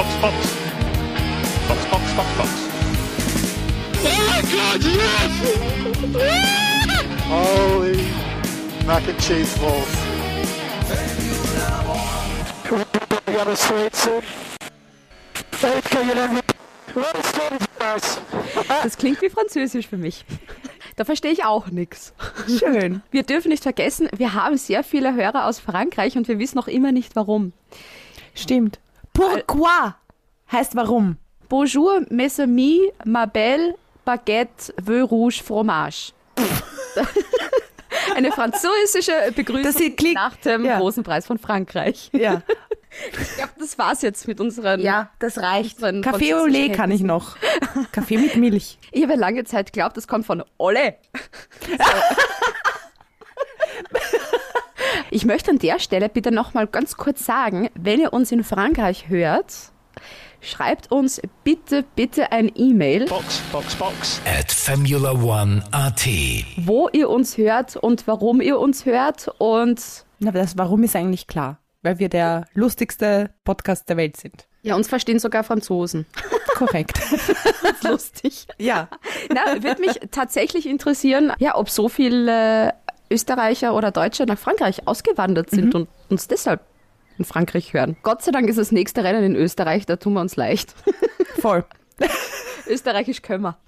Box, Box. Box, Box, Box, Box. Oh God, yes! Holy mac and cheese balls. We got a sweet this? Das klingt wie Französisch für mich. Da verstehe ich auch nichts. Schön. Wir dürfen nicht vergessen, wir haben sehr viele Hörer aus Frankreich und wir wissen noch immer nicht warum. Stimmt. Pourquoi heißt warum. Bonjour, mes amis, ma belle baguette, vœu rouge, fromage. Eine französische Begrüßung nach dem ja. großen Preis von Frankreich. Ja. Ich glaube, das war's jetzt mit unseren. Ja, das reicht. Kaffee au lait kann ich noch. Kaffee mit Milch. Ich habe lange Zeit geglaubt, das kommt von Olle. ich möchte an der Stelle bitte noch mal ganz kurz sagen, wenn ihr uns in Frankreich hört, schreibt uns bitte, bitte ein E-Mail, Box, Box, Box. at Formula One AT. wo ihr uns hört und warum ihr uns hört und Na, das Warum ist eigentlich klar. Weil wir der lustigste Podcast der Welt sind. ja, uns verstehen sogar Franzosen. Korrekt. Lustig. ja. Na, würde mich tatsächlich interessieren, ja, ob so viele Österreicher oder Deutsche nach Frankreich ausgewandert sind und uns deshalb in Frankreich hören. Gott sei Dank ist das nächste Rennen in Österreich, da tun wir uns leicht. Voll. Österreichisch können wir.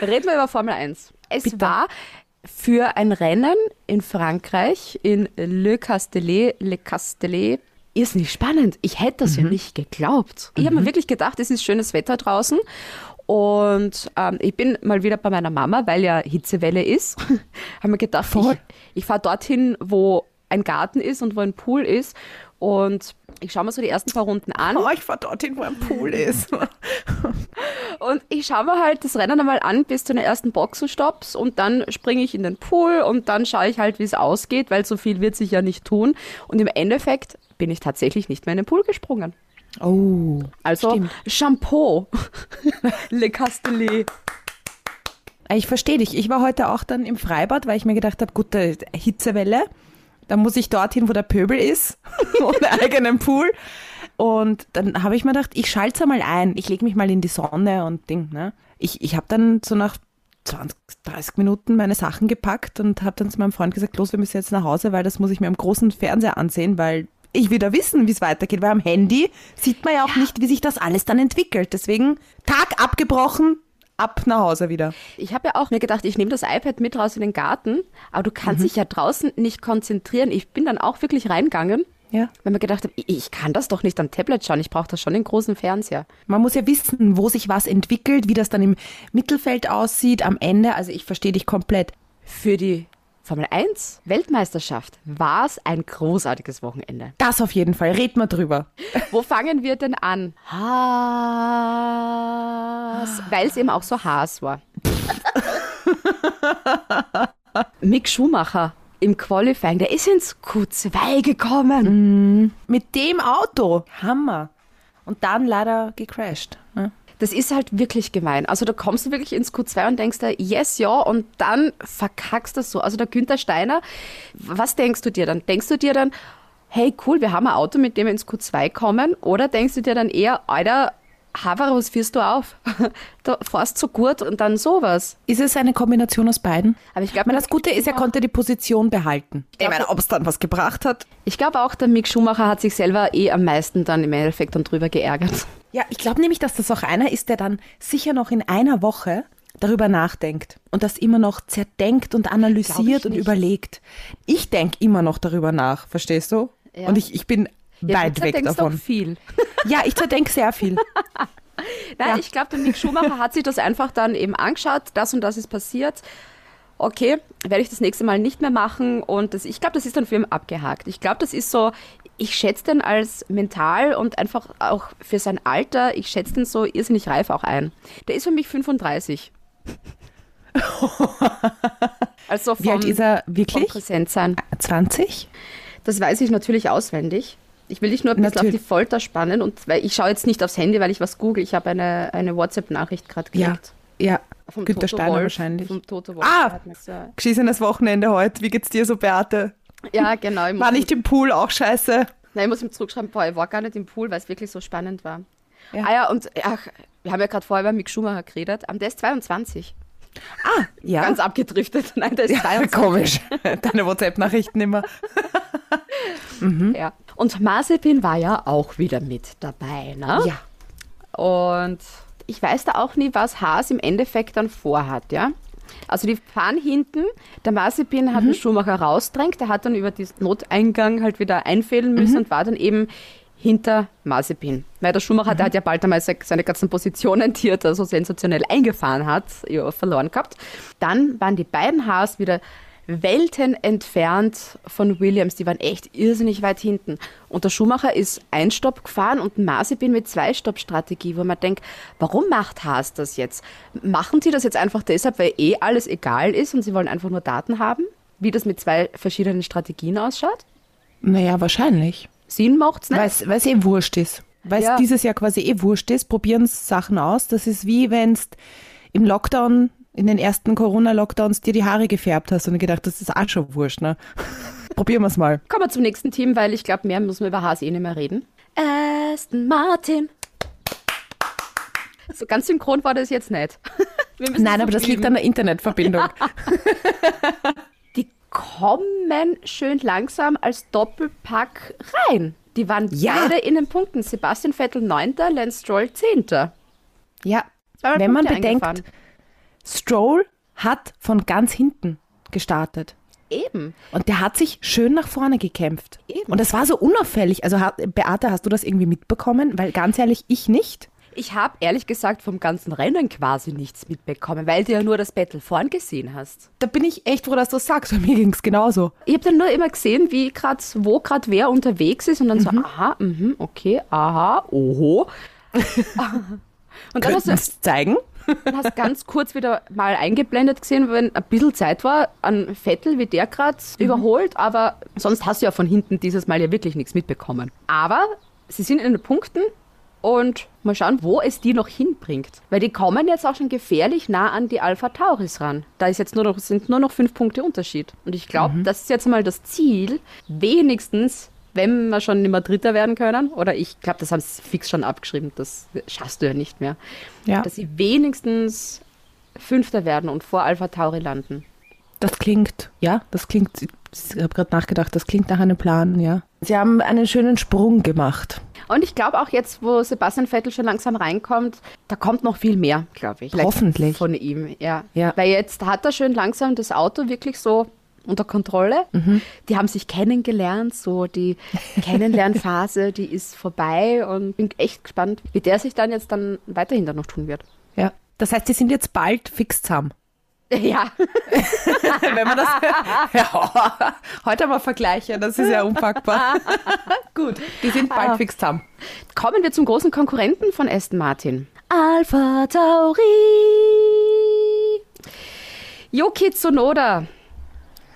Reden wir über Formel 1. Es Bitte. war für ein Rennen in Frankreich, in Le Castellet, Le Castellet, ist nicht spannend. Ich hätte das ja nicht geglaubt. Ich habe mir wirklich gedacht, es ist schönes Wetter draußen. Und ähm, ich bin mal wieder bei meiner Mama, weil ja Hitzewelle ist. habe mir gedacht, Voll. ich, ich fahre dorthin, wo ein Garten ist und wo ein Pool ist. Und ich schaue mir so die ersten paar Runden an. Oh, ich fahr dorthin, wo ein Pool ist. Und ich schaue mir halt das Rennen einmal an bis zu den ersten Boxenstopps und dann springe ich in den Pool und dann schaue ich halt, wie es ausgeht, weil so viel wird sich ja nicht tun. Und im Endeffekt bin ich tatsächlich nicht mehr in den Pool gesprungen. Oh. Also Stimmt. Shampoo. Le Castellet. Ich verstehe dich. Ich war heute auch dann im Freibad, weil ich mir gedacht habe, gut, äh, Hitzewelle. Dann muss ich dorthin, wo der Pöbel ist, ohne eigenen Pool. Und dann habe ich mir gedacht, ich schalte mal ein. Ich lege mich mal in die Sonne und Ding. Ne? Ich, ich habe dann so nach 20, 30 Minuten meine Sachen gepackt und habe dann zu meinem Freund gesagt, los, wir müssen jetzt nach Hause, weil das muss ich mir am großen Fernseher ansehen, weil ich wieder wissen, wie es weitergeht. Weil am Handy sieht man ja auch nicht, wie sich das alles dann entwickelt. Deswegen Tag abgebrochen, ab nach Hause wieder. Ich habe ja auch mir gedacht, ich nehme das iPad mit raus in den Garten, aber du kannst dich ja draußen nicht konzentrieren. Ich bin dann auch wirklich reingegangen, Ja. weil mir gedacht habe, ich- ich kann das doch nicht am Tablet schauen, ich brauche das schon den großen Fernseher. Man muss ja wissen, wo sich was entwickelt, wie das dann im Mittelfeld aussieht, am Ende. Also ich verstehe dich komplett. Für die Formel 1 Weltmeisterschaft war es ein großartiges Wochenende. Das auf jeden Fall. Red mal drüber. Wo fangen wir denn an? Haas. Weil es eben auch so Haas war. Mick Schumacher im Qualifying, der ist ins Q2 gekommen. Mit dem Auto. Hammer. Und dann leider gecrashed. Ne? Das ist halt wirklich gemein. Also da kommst du wirklich ins Q2 und denkst dir, yes, ja, und dann verkackst du so. Also der Günther Steiner, was denkst du dir dann? Denkst du dir dann, hey, cool, wir haben ein Auto, mit dem wir ins Q2 kommen? Oder denkst du dir dann eher, Alter, Haver, was führst du auf? da fährst so gut und dann sowas. Ist es eine Kombination aus beiden? Aber ich glaube, Ich das Gute ist, er konnte die Position behalten. Ich glaub- meine, ob es dann was gebracht hat. ich glaube auch, der Mick Schumacher hat sich selber eh am meisten dann im Endeffekt dann drüber geärgert. Ja, ich glaube nämlich, dass das auch einer ist, der dann sicher noch in einer Woche darüber nachdenkt und das immer noch zerdenkt und analysiert und überlegt. Ich denke immer noch darüber nach, verstehst du? Ja. Und ich, ich bin weit du weg davon. Auch viel. Ja, ich zerdenke sehr viel. Nein, Ja. ich glaube, der Mick Schumacher hat sich das einfach dann eben angeschaut, das und das ist passiert. Okay, werde ich das nächste Mal nicht mehr machen und das, ich glaube, das ist dann für ihn abgehakt. Ich glaube, das ist so, ich schätze den als mental und einfach auch für sein Alter, ich schätze den so irrsinnig reif auch ein. Der ist für mich 35. also vom, Wie alt ist er wirklich? Präsentsein. 20? Das weiß ich natürlich auswendig. Ich will dich nur ein bisschen Natürlich. auf die Folter spannen und weil ich schaue jetzt nicht aufs Handy, weil ich was google. Ich habe eine, eine WhatsApp-Nachricht gerade Ja. gekriegt. Ja. Vom Günther Toto Steiner Wolf, wahrscheinlich. Vom Toto Wolf. Ah! Geschissenes Wochenende heute. Wie geht's dir so, Beate? Ja, genau. War nicht im Pool auch scheiße? nein, ich muss ihm zurückschreiben, boah, ich war gar nicht im Pool, weil es wirklich so spannend war. Ja. Ah ja, und ach, wir haben ja gerade vorher über Mick Schumacher geredet. Der ist 22. Ah, ja. Ganz abgedriftet. Nein, der ist ja, 22. komisch. Deine WhatsApp-Nachrichten immer. Ja. Und Mazepin war ja auch wieder mit dabei, ne? Ja. Und ich weiß da auch nie, was Haas im Endeffekt dann vorhat, ja. Also die fahren hinten, der Mazepin hat den Schumacher rausdrängt, der hat dann über diesen Noteingang halt wieder einfädeln müssen und war dann eben hinter Mazepin. Weil der Schumacher, der hat ja bald einmal se- seine ganzen Positionen, die er da so sensationell eingefahren hat, verloren gehabt. Dann waren die beiden Haas wieder Welten entfernt von Williams. Die waren echt irrsinnig weit hinten. Und der Schumacher ist ein Stopp gefahren und Mazepin mit Zwei-Stopp-Strategie, wo man denkt, warum macht Haas das jetzt? Machen sie das jetzt einfach deshalb, weil eh alles egal ist und sie wollen einfach nur Daten haben? Wie das mit zwei verschiedenen Strategien ausschaut? Naja, wahrscheinlich. Sinn macht's nicht? Weil es eh wurscht ist. Weil es Ja. dieses Jahr quasi eh wurscht ist, probieren sie Sachen aus. Das ist wie wenn du im Lockdown, in den ersten Corona-Lockdowns dir die Haare gefärbt hast und gedacht, das ist auch schon wurscht, ne? Probieren wir es mal. Kommen wir zum nächsten Team, weil ich glaube, mehr müssen wir über Haas eh nicht mehr reden. Aston Martin. So ganz synchron war das jetzt nicht. Nein, so aber das liegt an der Internetverbindung. Die kommen schön langsam als Doppelpack rein. Die waren Ja. beide in den Punkten. Sebastian Vettel 9., Lance Stroll 10. Ja, wenn man bedenkt, eingefahren. Stroll hat von ganz hinten gestartet. Eben. Und der hat sich schön nach vorne gekämpft. Eben. Und das war so unauffällig. Also, Beate, hast du das irgendwie mitbekommen? Weil ganz ehrlich, ich nicht. Ich habe ehrlich gesagt vom ganzen Rennen quasi nichts mitbekommen, weil du ja nur das Battle vorn gesehen hast. Da bin ich echt froh, dass du das sagst. Bei mir ging es genauso. Ich habe dann nur immer gesehen, wie grad, wo gerade wer unterwegs ist und dann so, aha, mhm, okay, aha, oho. und dann hast Könnten du zeigen? Dann hast ganz kurz wieder mal eingeblendet gesehen, wenn ein bisschen Zeit war, an Vettel, wie der gerade überholt, aber sonst hast du ja von hinten dieses Mal ja wirklich nichts mitbekommen. Aber sie sind in den Punkten und mal schauen, wo es die noch hinbringt. Weil die kommen jetzt auch schon gefährlich nah an die Alpha Tauris ran. Da ist jetzt nur noch, sind nur noch fünf Punkte Unterschied. Und ich glaube, das ist jetzt mal das Ziel, wenigstens, wenn wir schon mehr Dritter werden können, oder ich glaube, das haben sie fix schon abgeschrieben, das schaffst du ja nicht mehr, Ja. dass sie wenigstens Fünfter werden und vor Alpha Tauri landen. Das klingt, ja, das klingt, ich habe gerade nachgedacht, das klingt nach einem Plan, ja. Sie haben einen schönen Sprung gemacht. Und ich glaube auch jetzt, wo Sebastian Vettel schon langsam reinkommt, da kommt noch viel mehr, glaube ich. Hoffentlich. Von ihm, ja. Ja. Weil jetzt hat er schön langsam das Auto wirklich so unter Kontrolle. Mhm. Die haben sich kennengelernt, so die Kennenlernphase, die ist vorbei und bin echt gespannt, wie der sich dann jetzt dann weiterhin dann noch tun wird. Ja. Das heißt, sie sind jetzt bald fix zusammen. Ja, Wenn man das. ja, heute haben wir Vergleiche, das ist ja unpackbar. Gut, die sind bald Ah. fix zusammen. kommen wir zum großen Konkurrenten von Aston Martin. Alpha Tauri. Yuki Tsunoda.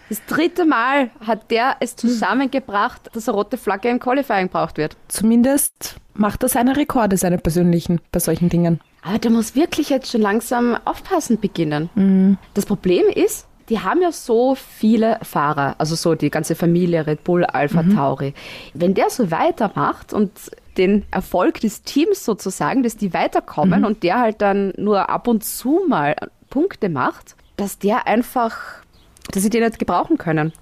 Das dritte Mal hat der es zusammengebracht, dass eine rote Flagge im Qualifying gebraucht wird. Zumindest macht er seine Rekorde, seine persönlichen, bei solchen Dingen. Aber der muss wirklich jetzt schon langsam aufpassen beginnen. Das Problem ist, die haben ja so viele Fahrer, also so die ganze Familie Red Bull, Alpha Tauri. Wenn der so weitermacht und den Erfolg des Teams sozusagen, dass die weiterkommen und der halt dann nur ab und zu mal Punkte macht, dass der einfach, dass sie den nicht gebrauchen können.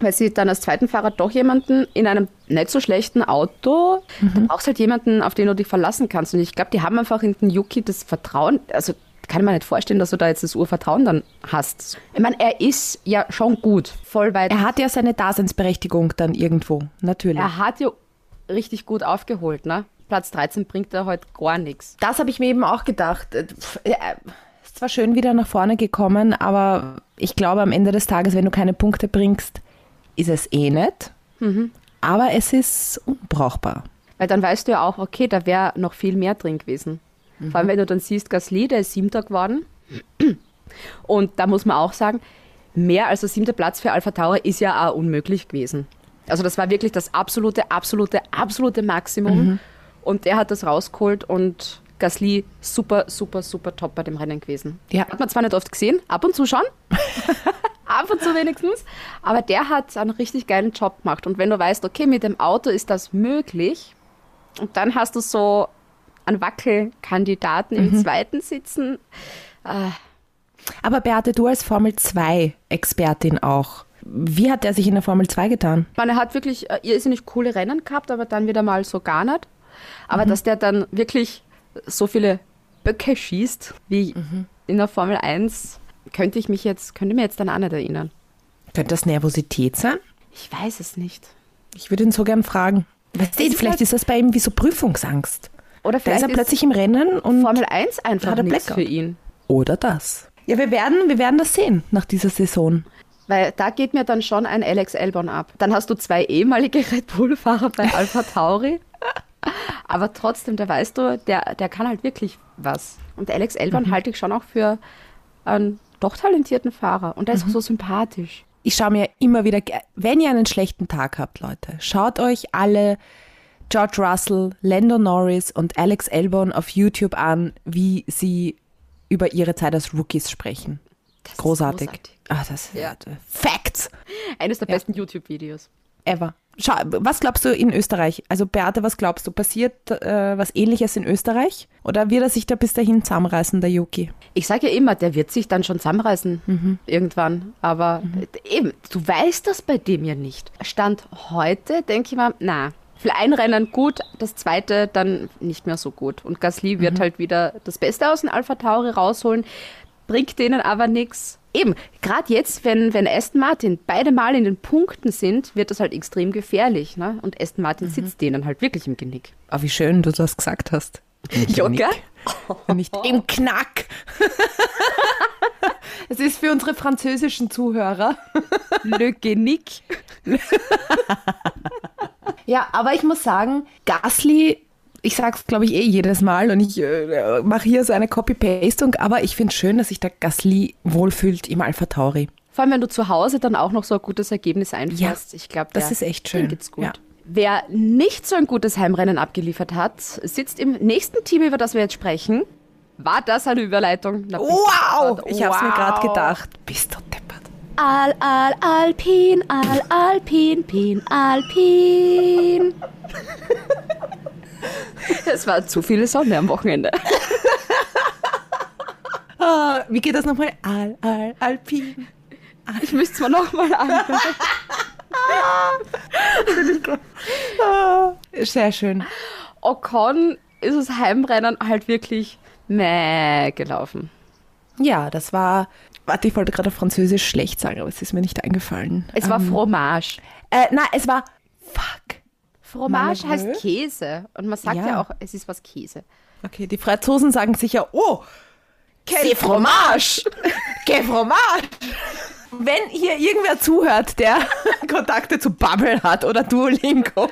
Weil sie dann als zweiten Fahrer doch jemanden in einem nicht so schlechten Auto, da brauchst halt jemanden, auf den du dich verlassen kannst. Und ich glaube, die haben einfach in den Yuki das Vertrauen, also kann man nicht vorstellen, dass du da jetzt das Urvertrauen dann hast. Ich meine, er ist ja schon gut, voll weit. Er hat ja seine Daseinsberechtigung dann irgendwo, natürlich. Er hat ja richtig gut aufgeholt, ne? Platz 13 bringt er heute gar nichts. Das habe ich mir eben auch gedacht. Zwar schön wieder nach vorne gekommen, aber ich glaube am Ende des Tages, wenn du keine Punkte bringst, ist es eh nicht. Aber es ist unbrauchbar. Weil dann weißt du ja auch, okay, da wäre noch viel mehr drin gewesen. Vor allem, wenn du dann siehst, Gasly, der ist siebter geworden. Und da muss man auch sagen, mehr als der siebte Platz für Alpha Tauri ist ja auch unmöglich gewesen. Also das war wirklich das absolute, absolute, absolute Maximum. Und der hat das rausgeholt und Gasly super, super, super top bei dem Rennen gewesen. Ja. Hat man zwar nicht oft gesehen, ab und zu schon. ab und zu wenigstens. Aber der hat einen richtig geilen Job gemacht. Und wenn du weißt, okay, mit dem Auto ist das möglich, und dann hast du so an Wackelkandidaten im zweiten sitzen. Aber Beate, du als Formel 2-Expertin auch. Wie hat der sich in der Formel 2 getan? Man hat wirklich äh, irrsinnig coole Rennen gehabt, aber dann wieder mal so gar nicht. Aber dass der dann wirklich so viele Böcke schießt wie in der Formel 1, könnte ich mich jetzt, könnte mir jetzt dann auch nicht erinnern. Könnte das Nervosität sein? Ich weiß es nicht. Ich würde ihn so gern fragen. Weißt du, ist vielleicht halt- ist das bei ihm wie so Prüfungsangst. Oder Da ist vielleicht er plötzlich im Rennen und Formel 1 einfach hat er nichts für ihn. oder das. Ja, wir werden, wir werden das sehen nach dieser Saison. Weil da geht mir dann schon ein Alex Albon ab. Dann hast du zwei ehemalige Red Bull-Fahrer bei Alpha Tauri. Aber trotzdem, da weißt du, der, der kann halt wirklich was. Und Alex Albon halte ich schon auch für einen doch talentierten Fahrer. Und der ist auch so sympathisch. Ich schaue mir immer wieder, wenn ihr einen schlechten Tag habt, Leute, schaut euch alle George Russell, Lando Norris und Alex Albon auf YouTube an, wie sie über ihre Zeit als Rookies sprechen. Das ist Großartig. großartig. Ah, das Ja. Facts Eines der besten YouTube-Videos. Ever. Schau, was glaubst du in Österreich? Also Beate, was glaubst du? Passiert äh, was ähnliches in Österreich? Oder wird er sich da bis dahin zusammenreißen, der Yuki? Ich sage ja immer, der wird sich dann schon zusammenreißen irgendwann. Aber eben, du weißt das bei dem ja nicht. Stand heute, denke ich mal, na, für ein Rennen gut, das zweite dann nicht mehr so gut. Und Gasly wird halt wieder das Beste aus dem Alpha Tauri rausholen, bringt denen aber nichts. Eben, gerade jetzt, wenn, wenn Aston Martin beide Mal in den Punkten sind, wird das halt extrem gefährlich. Ne? Und Aston Martin sitzt denen halt wirklich im Genick. Ah, wie schön du das gesagt hast. Ja, gell? Nicht im Knack. Es ist für unsere französischen Zuhörer. Le Genick. Ja, aber ich muss sagen, Gasly, ich sag's glaube ich eh jedes Mal und ich äh, mache hier so eine Copy-Pastung, aber ich finde schön, dass sich der Gasly wohlfühlt im Alpha Tauri. Vor allem, wenn du zu Hause dann auch noch so ein gutes Ergebnis einfährst. Ja, ich glaube, das ist echt schön. Geht's gut. Ja. Wer nicht so ein gutes Heimrennen abgeliefert hat, sitzt im nächsten Team, über das wir jetzt sprechen. War das eine Überleitung? Na, Wow! Ich hab's mir gerade Wow. gedacht. Bist du deppert. Al, al, alpin, al, alpin, pin, alpin. Es war zu viele Sonne am Wochenende. Ah, wie geht das nochmal? Al, al, alpin. Ich müsste es mir nochmal anhören. Ah, sehr schön. Ocon ist das Heimrennen halt wirklich meh gelaufen. Ja, das war. Warte, ich wollte gerade auf Französisch schlecht sagen, aber es ist mir nicht eingefallen. Es war Fromage. Äh, nein, es war. Fuck. Fromage Malheureux? heißt Käse. Und man sagt ja. Ja. auch, es ist was Käse. Okay, die Franzosen sagen sicher, oh, quel fromage, quel fromage. Wenn hier irgendwer zuhört, der Kontakte zu Bubble hat oder Duolingo,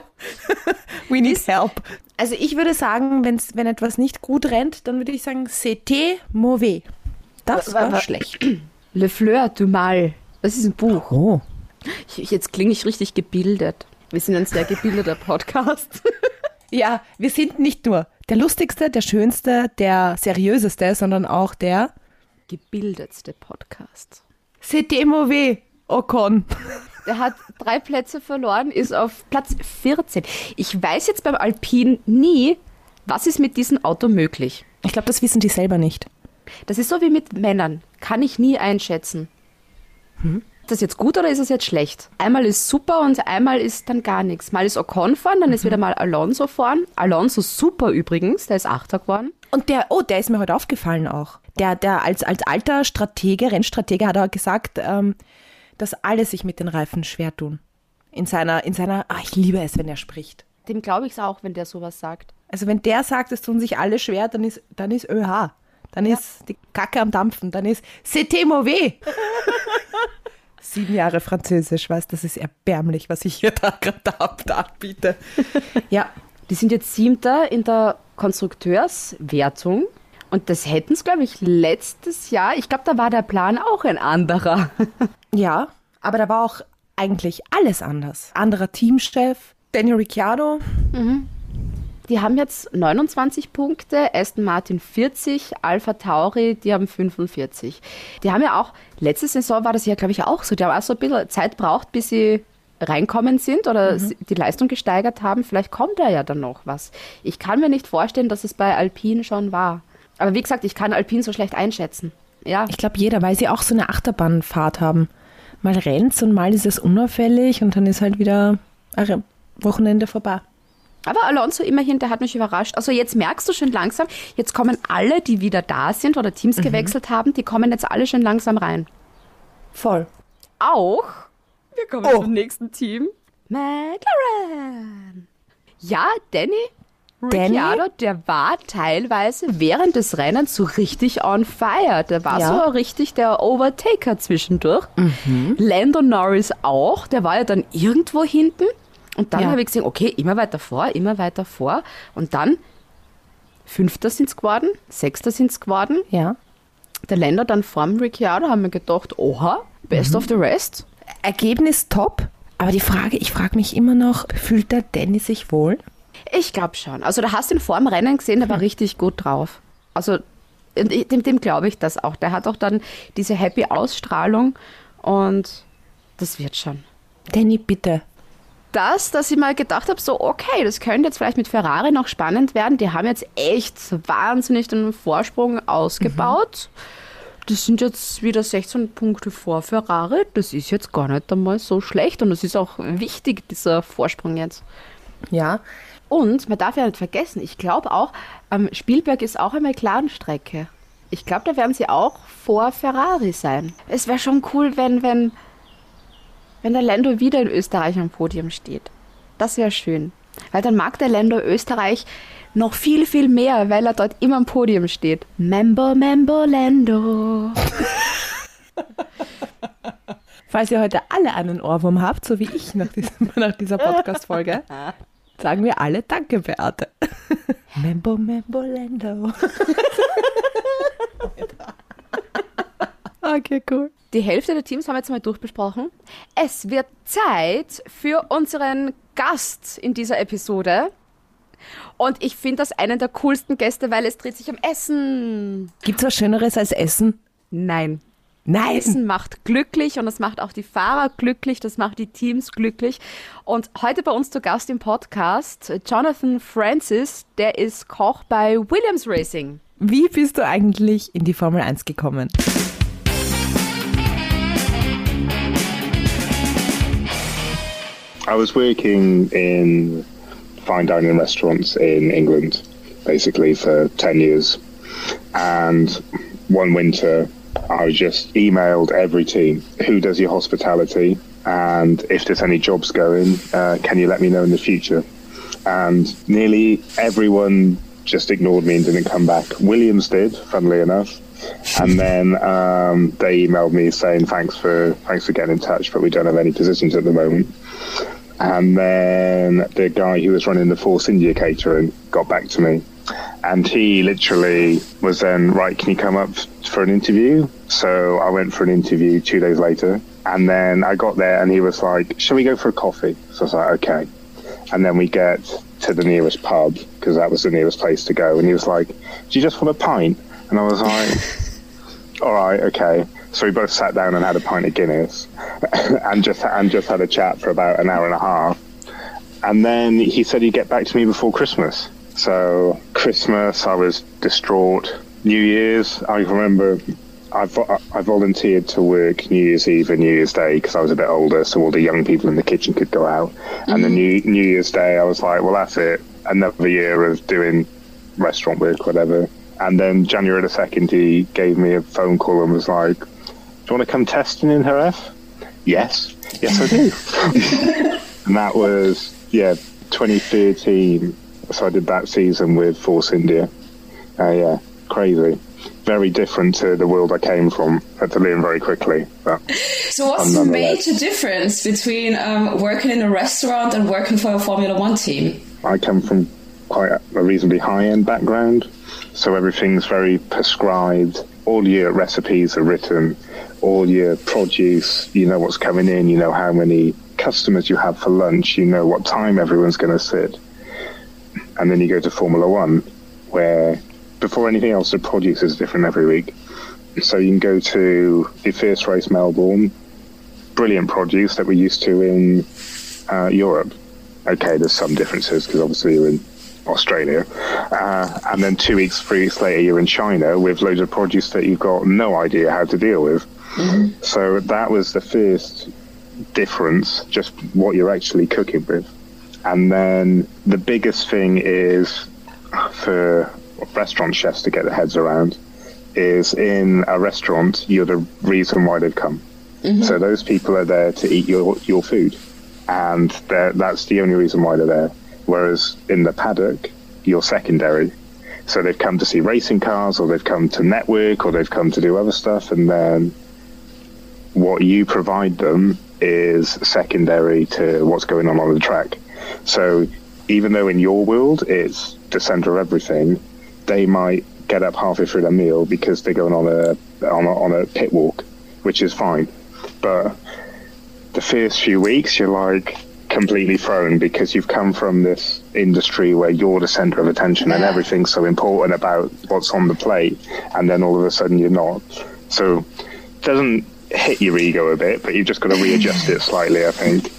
we need help. Also ich würde sagen, wenn's, wenn etwas nicht gut rennt, dann würde ich sagen, c'était mauvais. Das Wa- war wa- schlecht. Le Fleur du Mal. Das ist ein Buch. Oh. Ich, jetzt klinge ich richtig gebildet. Wir sind ein sehr gebildeter Podcast. Ja, wir sind nicht nur der lustigste, der schönste, der seriöseste, sondern auch der Gebildetste Podcast. mauvais, Ocon. Der hat drei Plätze verloren, ist auf Platz 14. Ich weiß jetzt beim Alpin nie, was ist mit diesem Auto möglich. Ich glaube, das wissen die selber nicht. Das ist so wie mit Männern. Kann ich nie einschätzen. Ist das jetzt gut oder ist das jetzt schlecht? Einmal ist super und einmal ist dann gar nichts. Mal ist Ocon vorn, dann ist wieder mal Alonso vorn. Alonso super übrigens, der ist Achter geworden. Und der, oh, der ist mir heute aufgefallen auch. Der, der als, als alter Stratege, Rennstratege, hat er gesagt, ähm, dass alle sich mit den Reifen schwer tun. In seiner, in seiner, ah, ich liebe es, wenn er spricht. Dem glaube ich es auch, wenn der sowas sagt. Also wenn der sagt, es tun sich alle schwer, dann ist, dann ist ÖH. Dann ist die Kacke am Dampfen. Dann ist mauvais. Sieben Jahre Französisch, weißt das ist erbärmlich, was ich hier da gerade ab- anbiete. Ja, Die sind jetzt Siebter in der Konstrukteurswertung. Und das hätten es, glaube ich, letztes Jahr. Ich glaube, da war der Plan auch ein anderer. Ja, aber da war auch eigentlich alles anders. Anderer Teamchef, Daniel Ricciardo. Die haben jetzt 29 Punkte, Aston Martin 40, Alpha Tauri, die haben 45. Die haben ja auch, letzte Saison war das ja, glaube ich, auch so. Die haben auch so ein bisschen Zeit braucht, bis sie reinkommen sind oder s- die Leistung gesteigert haben, vielleicht kommt da ja dann noch was. Ich kann mir nicht vorstellen, dass es bei Alpine schon war. Aber wie gesagt, ich kann Alpine so schlecht einschätzen. Ja, Ich glaube jeder, weil sie auch so eine Achterbahnfahrt haben. Mal rennt's und mal ist es unauffällig und dann ist halt wieder ein Wochenende vorbei. Aber Alonso immerhin, der hat mich überrascht. Also jetzt merkst du schon langsam, jetzt kommen alle, die wieder da sind oder Teams gewechselt haben, die kommen jetzt alle schon langsam rein. Voll. auch. Wir kommen Oh. zum nächsten Team. McLaren. Ja, Danny Danny? Ricciardo, der war teilweise während des Rennens so richtig on fire. Der war Ja. so richtig der Overtaker zwischendurch. Lando Norris auch. Der war ja dann irgendwo hinten. Und dann Ja. habe ich gesehen, okay, immer weiter vor, immer weiter vor. Und dann Fünfter sind es geworden, Sechster sind es geworden Ja. der Länder dann vorm Ricciardo haben wir gedacht, oha, best of the rest. Ergebnis top, aber die Frage, ich frage mich immer noch, fühlt der Danny sich wohl? Ich glaube schon. Also da hast du ihn vor dem Rennen gesehen, der war richtig gut drauf. Also dem, dem glaube ich das auch. Der hat auch dann diese happy Ausstrahlung und das wird schon. Danny, bitte. Das, dass ich mal gedacht habe, so okay, das könnte jetzt vielleicht mit Ferrari noch spannend werden. Die haben jetzt echt wahnsinnig den Vorsprung ausgebaut. Das sind jetzt wieder 16 Punkte vor Ferrari. Das ist jetzt gar nicht einmal so schlecht und das ist auch wichtig, dieser Vorsprung jetzt. Ja. Und man darf ja nicht vergessen, ich glaube auch, ähm, Spielberg ist auch eine McLaren-Strecke. Ich glaube, da werden sie auch vor Ferrari sein. Es wäre schon cool, wenn, wenn, wenn der Lando wieder in Österreich am Podium steht. Das wäre schön. Weil dann mag der Lando Österreich noch viel, viel mehr, weil er dort immer am Podium steht. Member, Member Lando. Falls ihr heute alle einen Ohrwurm habt, so wie ich nach, diesem, nach dieser Podcast-Folge, sagen wir alle Danke, Beate. Membo, Membo, Lando. okay, cool. Die Hälfte der Teams haben wir jetzt mal durchbesprochen. Es wird Zeit für unseren Gast in dieser Episode. Und ich finde das einen der coolsten Gäste, weil es dreht sich um Essen. Gibt's was Schöneres als Essen? Nein. Nein. Essen macht glücklich und das macht auch die Fahrer glücklich, das macht die Teams glücklich. Und heute bei uns zu Gast im Podcast Jonathan Francis, der ist Koch bei Williams Racing. Wie bist du eigentlich in die Formel 1 gekommen? I was working in fine dining restaurants in England, basically for 10 years. And one winter, I just emailed every team who does your hospitality and if there's any jobs going, uh, can you let me know in the future? And nearly everyone just ignored me and didn't come back. Williams did, funnily enough. And then um, they emailed me saying thanks for thanks for getting in touch, but we don't have any positions at the moment. And then the guy who was running the Force India catering got back to me. And he literally was then, right, can you come up for an interview? So I went for an interview two days later. And then I got there and he was like, shall we go for a coffee? So I was like, okay. And then we get to the nearest pub because that was the nearest place to go. And he was like, do you just want a pint? And I was like, all right, okay. So we both sat down and had a pint of Guinness, and just and just had a chat for about an hour and a half. And then he said he'd get back to me before Christmas. So Christmas, I was distraught. New Year's, I remember. I, vo- I volunteered to work New Year's Eve and New Year's Day because I was a bit older, so all the young people in the kitchen could go out. And the mm-hmm. New New Year's Day, I was like, well, that's it. Another year of doing restaurant work, whatever. And then January the second, he gave me a phone call and was like, "Do you want to come testing in her F?" Yes, yes, I do. and that was yeah, 2013. So I did that season with Force India. Uh, yeah, crazy. Very different to the world I came from. Had to learn very quickly. But So what's the major difference between um, working in a restaurant and working for a Formula One team? I come from quite a a reasonably high end background, so everything's very prescribed. All your recipes are written, all your produce, you know what's coming in, you know how many customers you have for lunch, you know what time everyone's going to sit. And then you go to Formula One, where before anything else, the produce is different every week. So you can go to the first race, Melbourne, brilliant produce that we're used to in uh, Europe. Okay, there's some differences because obviously you're in Australia, uh, and then two weeks, three weeks later, you're in China with loads of produce that you've got no idea how to deal with. Mm-hmm. So that was the first difference, just what you're actually cooking with. And then the biggest thing is for restaurant chefs to get their heads around is in a restaurant, you're the reason why they've come. Mm-hmm. So those people are there to eat your, your food. And that's the only reason why they're there. Whereas in the paddock, you're secondary. So they've come to see racing cars, or they've come to network, or they've come to do other stuff, and then what you provide them is secondary to what's going on on the track. So even though in your world it's the center of everything, they might get up halfway through their meal because they're going on a on a, on a pit walk, which is fine. But the first few weeks, you're like completely thrown because you've come from this industry where you're the center of attention and everything's so important about what's on the plate, and then all of a sudden you're not. So doesn't hit your ego a bit, but you've just got to readjust it slightly, I think.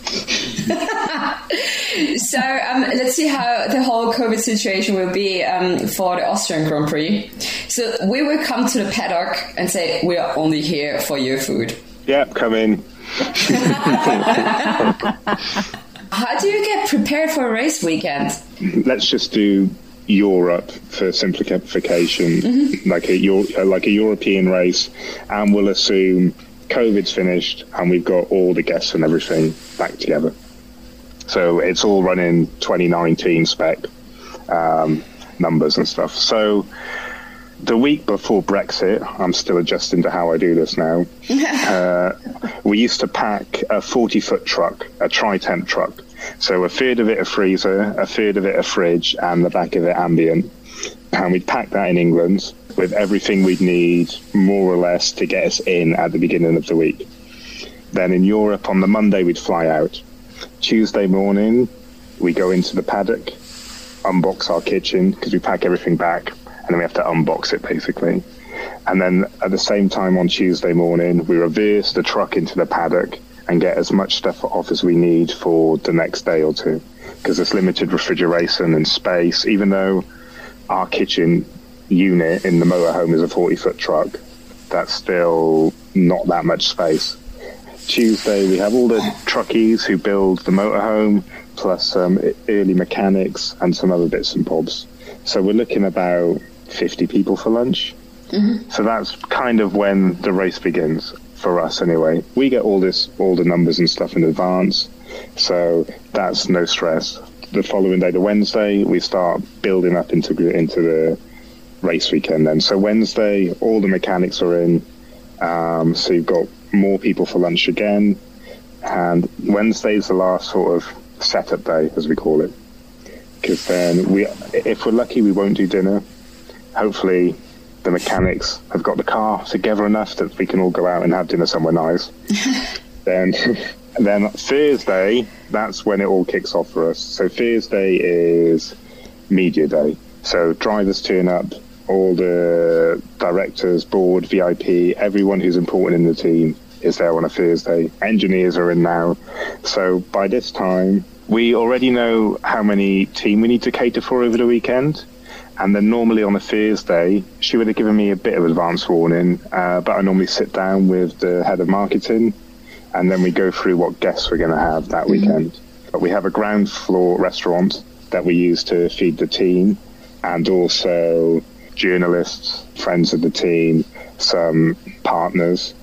So um, let's see how the whole COVID situation will be um, for the Austrian Grand Prix. So we will come to the paddock and say we are only here for your food. Yep, come in. How do you get prepared for a race weekend? let's just do Europe for simplification, like a like a European race, and we'll assume COVID's finished and we've got all the guests and everything back together. So it's all running 2019 spec um, numbers and stuff. So the week before Brexit, I'm still adjusting to how I do this now. uh, we used to pack a 40 foot truck, a tri temp truck. So a third of it a freezer, a third of it a fridge, and the back of it ambient. And we'd pack that in England with everything we'd need, more or less, to get us in at the beginning of the week. Then in Europe, on the Monday, we'd fly out. Tuesday morning, we go into the paddock, unbox our kitchen because we pack everything back, and then we have to unbox it basically. And then at the same time on Tuesday morning, we reverse the truck into the paddock and get as much stuff off as we need for the next day or two because there's limited refrigeration and space. Even though our kitchen unit in the motorhome is a 40 foot truck, that's still not that much space. Tuesday, we have all the truckies who build the motorhome, plus some um, early mechanics and some other bits and bobs. So we're looking about 50 people for lunch. Mm-hmm. So that's kind of when the race begins for us, anyway. We get all this, all the numbers and stuff in advance, so that's no stress. The following day, the Wednesday, we start building up into into the race weekend. Then, so Wednesday, all the mechanics are in. Um, so you've got more people for lunch again, and Wednesday's the last sort of setup day, as we call it. Because then we, if we're lucky, we won't do dinner. Hopefully, the mechanics have got the car together enough that we can all go out and have dinner somewhere nice. then, then Thursday, that's when it all kicks off for us. So Thursday is media day. So drivers turn up, all the directors, board, VIP, everyone who's important in the team is there on a Thursday. Engineers are in now. So by this time, we already know how many team we need to cater for over the weekend. And then normally on a Thursday, she would have given me a bit of advance warning, uh, but I normally sit down with the head of marketing and then we go through what guests we're going to have that weekend. But we have a ground floor restaurant that we use to feed the team and also journalists, friends of the team, some partners.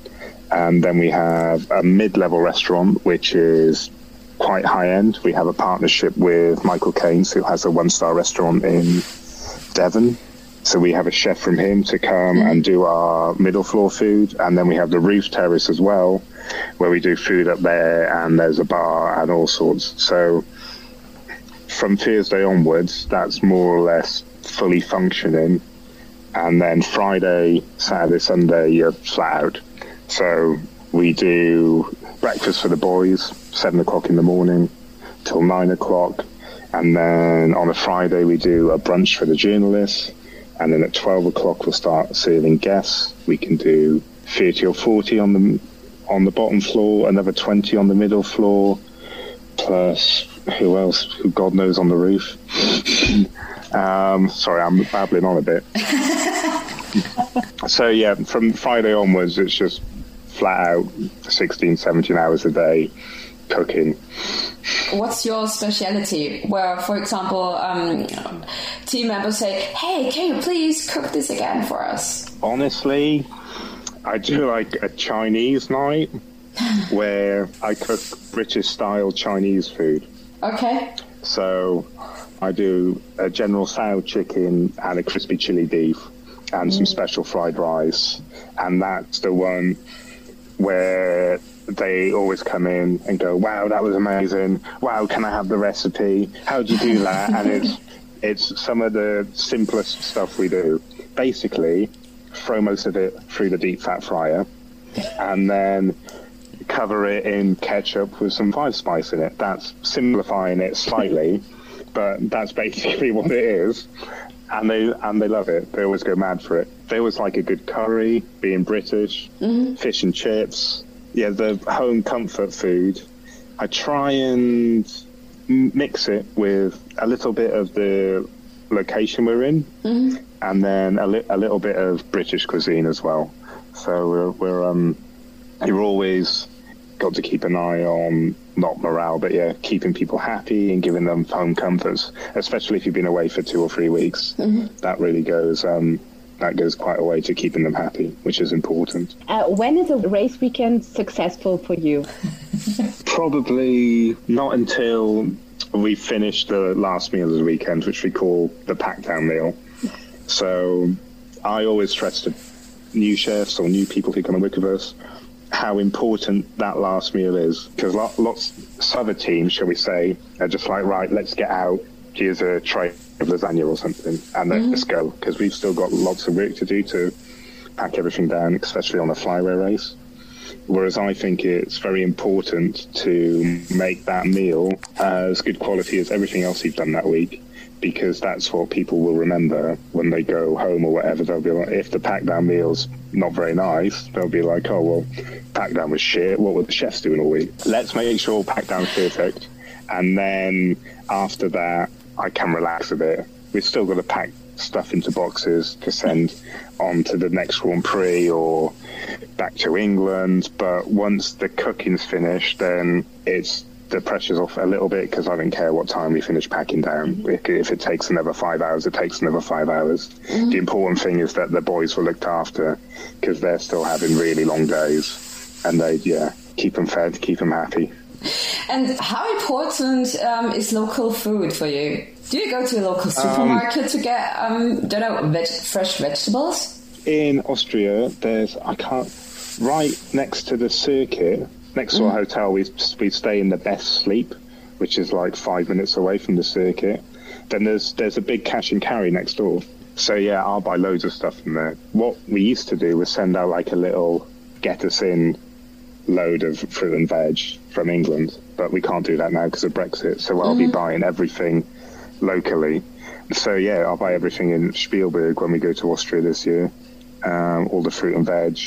And then we have a mid level restaurant, which is quite high end. We have a partnership with Michael Keynes, who has a one star restaurant in Devon. So we have a chef from him to come and do our middle floor food. And then we have the roof terrace as well, where we do food up there and there's a bar and all sorts. So from Thursday onwards, that's more or less fully functioning. And then Friday, Saturday, Sunday, you're flat out. So we do breakfast for the boys, seven o'clock in the morning till nine o'clock. And then on a Friday, we do a brunch for the journalists. And then at 12 o'clock, we'll start serving guests. We can do 30 or 40 on the, on the bottom floor, another 20 on the middle floor, plus who else? Who God knows on the roof? um, sorry, I'm babbling on a bit. so yeah, from Friday onwards, it's just flat out 16, 17 hours a day cooking. What's your specialty? Where, for example, um, team members say, "Hey, can you please cook this again for us?" Honestly, I do like a Chinese night where I cook British style Chinese food. Okay. So I do a General Tso chicken and a crispy chili beef and some mm. special fried rice. And that's the one where they always come in and go, "Wow, that was amazing! Wow, can I have the recipe? How do you do that?" and it's it's some of the simplest stuff we do. Basically, throw most of it through the deep fat fryer, and then cover it in ketchup with some five spice in it. That's simplifying it slightly, but that's basically what it is. And they and they love it. They always go mad for it. They always like a good curry, being British, fish and chips. Yeah, the home comfort food. I try and mix it with a little bit of the location we're in, and then a, li- a little bit of British cuisine as well. So we're, we're um, you're always got to keep an eye on not morale, but yeah, keeping people happy and giving them home comforts, especially if you've been away for two or three weeks. That really goes um, that goes quite a way to keeping them happy, which is important. Uh, when is a race weekend successful for you? Probably not until we finish the last meal of the weekend, which we call the pack down meal. So I always stress to new chefs or new people who come and work with us how important that last meal is. Because lots, some other teams, shall we say, are just like, right, let's get out. Here's a tray of lasagna or something, and then mm-hmm. let's go. Because we've still got lots of work to do to pack everything down, especially on a flyway race. Whereas I think it's very important to make that meal as good quality as everything else you've done that week, because that's what people will remember when they go home or whatever. They'll be like, if the pack down meal's not very nice, they'll be like, oh, well, pack down was shit. What were the chefs doing all week? Let's make sure pack down's perfect. And then after that, I can relax a bit. We've still got to pack stuff into boxes to send on to the next Grand Prix or back to England. But once the cooking's finished, then it's the pressure's off a little bit because I don't care what time we finish packing down. If, if it takes another five hours, it takes another five hours. The important thing is that the boys were looked after because they're still having really long days, and they yeah keep them fed, keep them happy. And how important um, is local food for you? Do you go to a local supermarket to get, um, don't know, veg- fresh vegetables? in Austria, there's I can't right next to the circuit, next to our hotel. We we stay in the Best Sleep, which is like five minutes away from the circuit. Then there's there's a big cash and carry next door. So yeah, I'll buy loads of stuff from there. What we used to do was send out like a little get us in load of fruit and veg from England, but we can't do that now because of Brexit. So I'll be buying everything locally. So yeah, I'll buy everything in Spielberg when we go to Austria this year. Um, all the fruit and veg.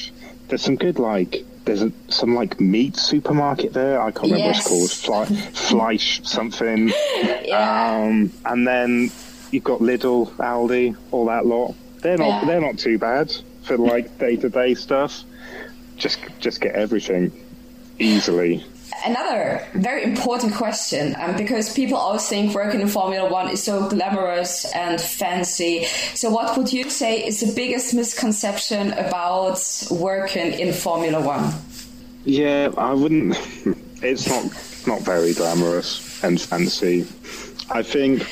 There's some good like there's a, some like meat supermarket there. I can't remember Yes. what it's called. Fly, Fleisch something. Yeah. Um, and then you've got Lidl, Aldi, all that lot. They're not Yeah. they're not too bad for like day to day stuff. Just just get everything easily. Another very important question, um, because people always think working in Formula One is so glamorous and fancy. So, what would you say is the biggest misconception about working in Formula One? Yeah, I wouldn't. It's not not very glamorous and fancy. I think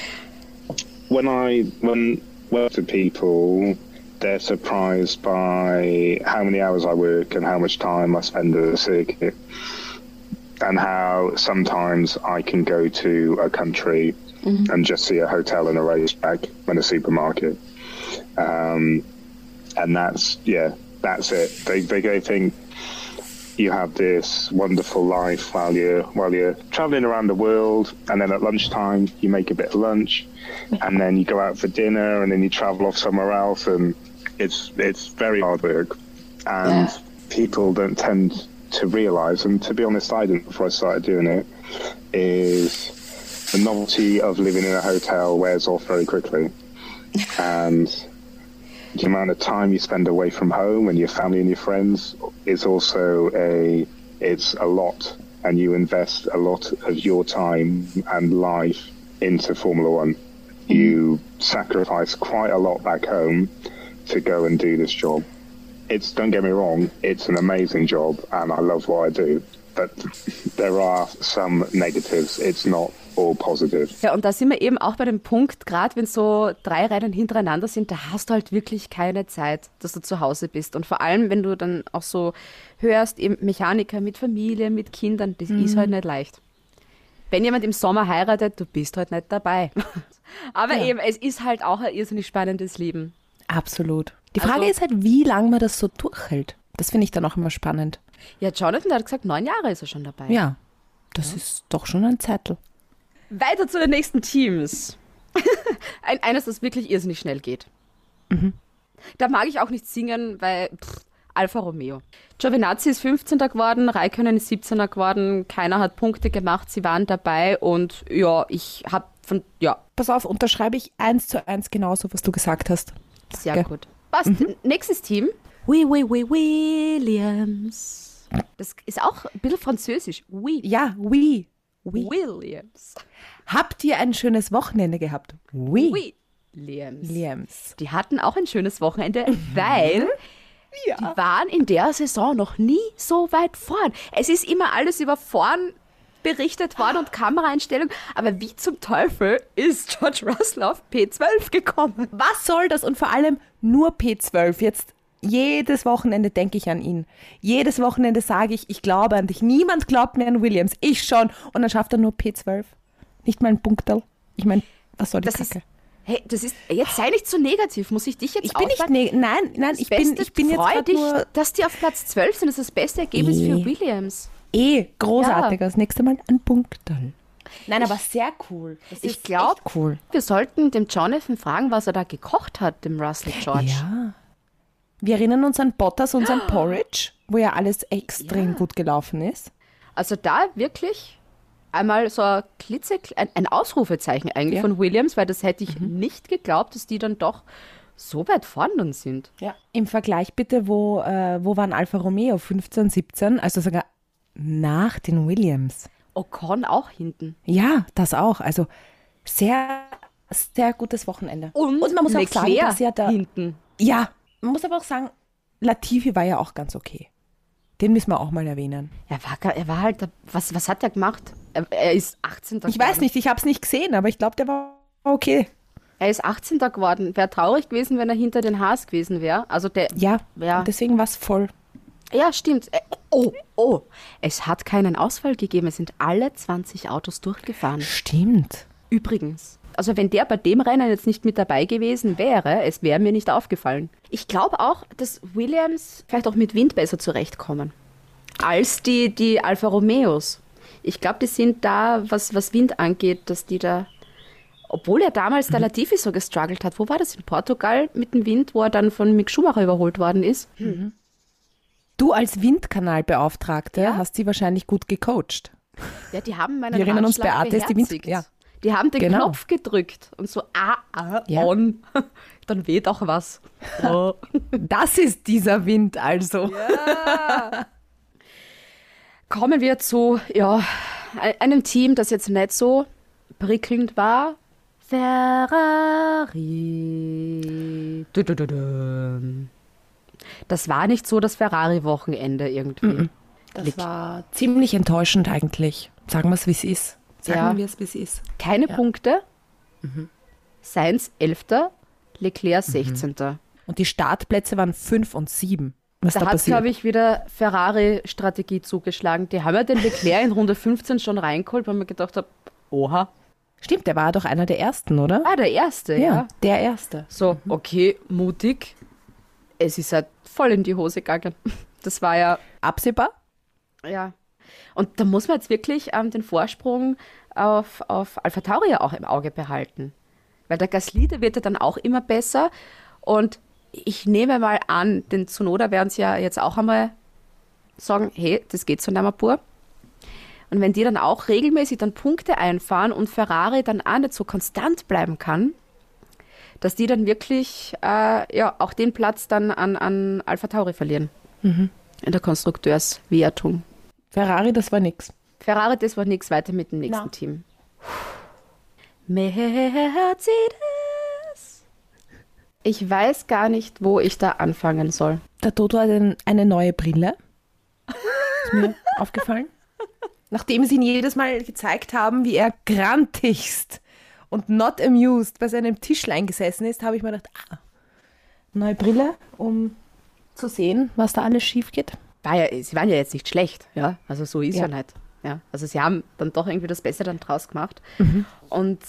when I when work to people, they're surprised by how many hours I work and how much time I spend at the circuit, and how sometimes I can go to a country and just see a hotel and a racetrack and a supermarket, um, and that's yeah, that's it. They they go think you have this wonderful life while you're while you're traveling around the world, and then at lunchtime you make a bit of lunch, and then you go out for dinner, and then you travel off somewhere else, and it's it's very hard work, and Yeah. people don't tend to realise. And to be honest, I didn't before I started doing it. is the novelty of living in a hotel wears off very quickly. And the amount of time you spend away from home and your family and your friends is also a it's a lot and you invest a lot of your time and life into Formula One. Mm-hmm. You sacrifice quite a lot back home to go and do this job. It's don't get me wrong, it's an amazing job and I love what I do. But there are some negatives. It's not all positive. Ja, und da sind wir eben auch bei dem Punkt, gerade wenn so drei Rennen hintereinander sind, da hast du halt wirklich keine Zeit, dass du zu Hause bist. Und vor allem, wenn du dann auch so hörst, eben Mechaniker mit Familie, mit Kindern, das ist halt nicht leicht. Wenn jemand im Sommer heiratet, du bist halt nicht dabei. Aber Ja. eben, es ist halt auch ein irrsinnig spannendes Leben. Absolut. Die Frage Also- ist halt, wie lange man das so durchhält. Das finde ich dann auch immer spannend. Ja, Jonathan hat gesagt, neun Jahre ist er schon dabei. Ja, das ist doch schon ein Zettel. Weiter zu den nächsten Teams. Ein, eines, das wirklich irrsinnig schnell geht. Da mag ich auch nicht singen, weil pff, Alfa Romeo. Giovinazzi ist 15. geworden, Raikkonen ist 17. geworden, keiner hat Punkte gemacht, sie waren dabei und ja, ich habe von, ja, Pass auf, unterschreibe ich eins zu eins genauso, was du gesagt hast. sehr Okay. gut. Passt. Nächstes Team. Oui, oui, oui, Williams. Das ist auch ein bisschen französisch. Oui, Ja, oui. oui. Williams. Habt ihr ein schönes Wochenende gehabt? Oui. Williams. Williams. Die hatten auch ein schönes Wochenende, weil die waren in der Saison noch nie so weit vorn. Es ist immer alles über vorn berichtet worden und Kameraeinstellung, aber wie zum Teufel ist George Russell auf P12 gekommen? Was soll das? Und vor allem nur P12. Jetzt jedes Wochenende denke ich an ihn. Jedes Wochenende sage ich, ich glaube an dich. Niemand glaubt mir an Williams. Ich schon. Und dann schafft er nur P12. Nicht mal ein Punktel. Ich meine, was soll die Das ist, Kacke? hey, das ist, jetzt sei nicht so negativ, muss ich dich jetzt Ich bin nicht, aufhalten? ne nein, nein, ich bin, Beste, ich bin jetzt freu dich, nur dass die auf Platz 12 sind. Das ist das beste Ergebnis Eh. für Williams. eh großartiger. Das nächste Mal ein Punktel. Nein, aber sehr cool. Das Ich ist glaub- echt cool. Wir sollten dem Jonathan fragen, was er da gekocht hat, dem Russell George. Ja. Wir erinnern uns an Bottas und sein Porridge, wo ja alles extrem gut gelaufen ist. Also da wirklich einmal so ein, klitze, ein, ein Ausrufezeichen eigentlich Ja. von Williams, weil das hätte ich nicht geglaubt, dass die dann doch so weit vorn dann sind. Ja. Im Vergleich bitte, wo, äh, wo waren Alfa Romeo 15, 17, also sogar nach den Williams. Ocon auch hinten. Ja, das auch. Also sehr, sehr gutes Wochenende. Und, man muss auch sagen, Leclerc dass ja da. hinten. Ja, man muss aber auch sagen, Latifi war ja auch ganz okay. Den müssen wir auch mal erwähnen. Er war, er war halt, was, was hat er gemacht? Er, er ist 18. Ich weiß nicht, ich habe es nicht gesehen, aber ich glaube, der war okay. Er ist 18. geworden. Wäre traurig gewesen, wenn er hinter den Haas gewesen wäre. Also der, Ja, Ja. und deswegen war es voll. Ja, stimmt. Oh, oh, es hat keinen Ausfall gegeben. Es sind alle 20 Autos durchgefahren. Stimmt. Übrigens. Also wenn der bei dem Rennen jetzt nicht mit dabei gewesen wäre, es wäre mir nicht aufgefallen. Ich glaube auch, dass Williams vielleicht auch mit Wind besser zurechtkommen als die, die Alfa Romeos. Ich glaube, die sind da, was, was Wind angeht, dass die da, obwohl er damals der Latifi so gestruggelt hat, wo war das in Portugal mit dem Wind, wo er dann von Mick Schumacher überholt worden ist? Du als Windkanalbeauftragte Ja. hast sie wahrscheinlich gut gecoacht. Ja, die haben meinen Wir erinnern uns, Beate ist die Wind- ja. Die haben den Genau. Knopf gedrückt und so, ah, ah, Ja. on. Dann weht auch was. Oh. Das ist dieser Wind also. Kommen wir zu ja, einem Team, das jetzt nicht so prickelnd war. Ferrari. Du, du, du, du. Das war nicht so das Ferrari-Wochenende irgendwie. Das war ziemlich enttäuschend eigentlich. Sagen wir es, wie es ist. Sagen Ja. wir es, wie es ist. Keine Punkte. Sainz 11., Leclerc Mhm. 16. Und die Startplätze waren 5 und 7. Was da, Da hat, glaube ich, wieder Ferrari-Strategie zugeschlagen. Die haben ja den Leclerc in Runde 15 schon reingeholt, weil man gedacht hat, oha, Stimmt, der war doch einer der ersten, oder? ah, der Erste, ja. der erste. So, okay, mutig. Es ist halt voll in die Hose gegangen. Das war ja, Absehbar? ja. Und da muss man jetzt wirklich ähm, den Vorsprung auf, auf Alpha Tauri auch im Auge behalten. Weil der Gasly, der wird ja dann auch immer besser. Und ich nehme mal an, den Zunoda werden sie ja jetzt auch einmal sagen, hey, das geht so nicht mehr pur. Und wenn die dann auch regelmäßig dann Punkte einfahren und Ferrari dann auch nicht so konstant bleiben kann, dass die dann wirklich äh, ja, auch den Platz dann an, an Alpha Tauri verlieren. In der Konstrukteurswertung. Ferrari, das war nix. Ferrari, das war nichts weiter mit dem nächsten Na. Team. Mercedes. Ich weiß gar nicht, wo ich da anfangen soll. Der Toto hat ein, eine neue Brille. Ist mir aufgefallen. Nachdem sie ihn jedes Mal gezeigt haben, wie er grantigst und not amused bei seinem Tischlein gesessen ist, habe ich mir gedacht, ah, neue Brille, um zu sehen, was da alles schief geht. War ja, sie waren ja jetzt nicht schlecht, ja. Also so ist ja, Ja. nicht. Ja. Also sie haben dann doch irgendwie das Beste dann draus gemacht. Und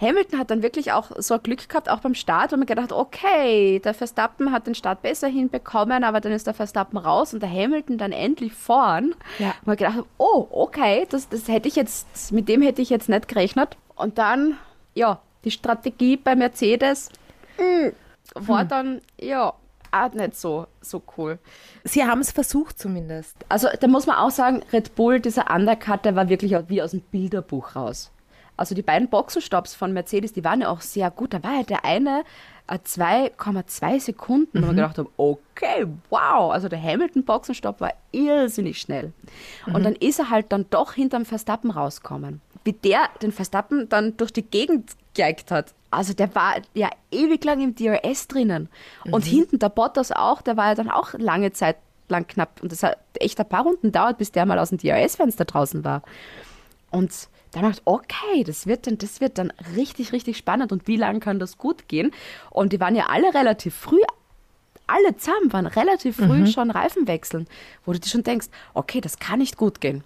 Hamilton hat dann wirklich auch so ein Glück gehabt, auch beim Start, und mir gedacht, okay, der Verstappen hat den Start besser hinbekommen, aber dann ist der Verstappen raus und der Hamilton dann endlich vorn. Ja. Und mir gedacht, oh, okay, das, das hätte ich jetzt, mit dem hätte ich jetzt nicht gerechnet. Und dann, ja, die Strategie bei Mercedes mm, war dann, ja, auch nicht so, so cool. Sie haben es versucht zumindest. Also da muss man auch sagen, Red Bull, dieser Undercut, der war wirklich wie aus dem Bilderbuch raus. Also die beiden Boxenstopps von Mercedes, die waren ja auch sehr gut. Da war ja der eine äh, 2,2 Sekunden, wo man gedacht haben, okay, wow. Also der Hamilton-Boxenstopp war irrsinnig schnell. Und dann ist er halt dann doch hinterm Verstappen rausgekommen. Wie der den Verstappen dann durch die Gegend geigt hat. Also der war ja ewig lang im DRS drinnen. Und hinten der Bottas auch, der war ja dann auch lange Zeit lang knapp. Und das hat echt ein paar Runden dauert, bis der mal aus dem DRS-Fenster draußen war. Und dann dachte ich, okay, das wird, dann, das wird dann richtig, richtig spannend. Und wie lange kann das gut gehen? Und die waren ja alle relativ früh, alle zusammen waren relativ früh schon Reifen wechseln, wo du dir schon denkst, okay, das kann nicht gut gehen.